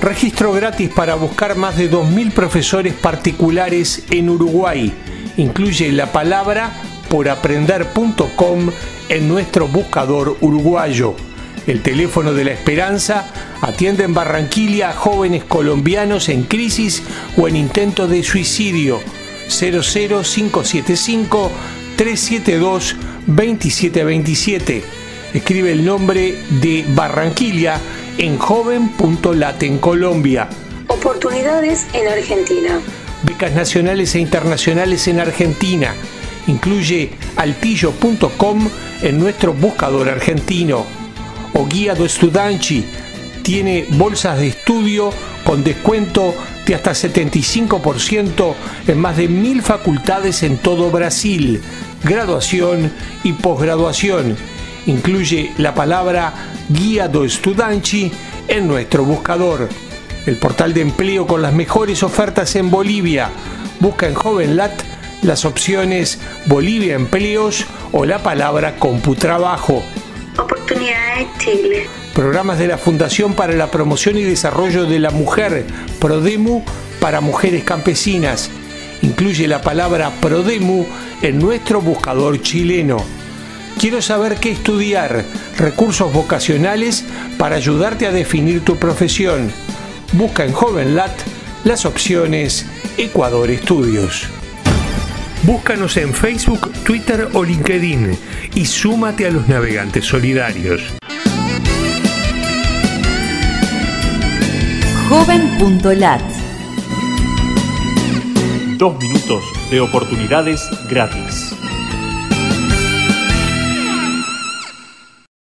Registro gratis para buscar más de 2.000 profesores particulares en Uruguay. Incluye la palabra poraprender.com en nuestro buscador uruguayo. El teléfono de la esperanza atiende en Barranquilla a jóvenes colombianos en crisis o en intento de suicidio. 00575 372 2727 escribe el nombre de Barranquilla en joven.lat en Colombia. Oportunidades en Argentina. Becas nacionales e internacionales en Argentina. Incluye altillo.com en nuestro buscador argentino. O Guía do Estudanchi tiene bolsas de estudio con descuento de hasta 75% en más de mil facultades en todo Brasil, graduación y posgraduación incluye la palabra Guía do Estudanchi en nuestro buscador. El portal de empleo con las mejores ofertas en Bolivia. Busca en JovenLat las opciones Bolivia Empleos o la palabra Computrabajo. Oportunidades Chile. Programas de la Fundación para la Promoción y Desarrollo de la Mujer, Prodemu, para mujeres campesinas. Incluye la palabra Prodemu en nuestro buscador chileno. Quiero saber qué estudiar, recursos vocacionales para ayudarte a definir tu profesión. Busca en JovenLat las opciones Ecuador Estudios. Búscanos en Facebook, Twitter o LinkedIn y súmate a los navegantes solidarios. Joven.lat Dos minutos de oportunidades gratis.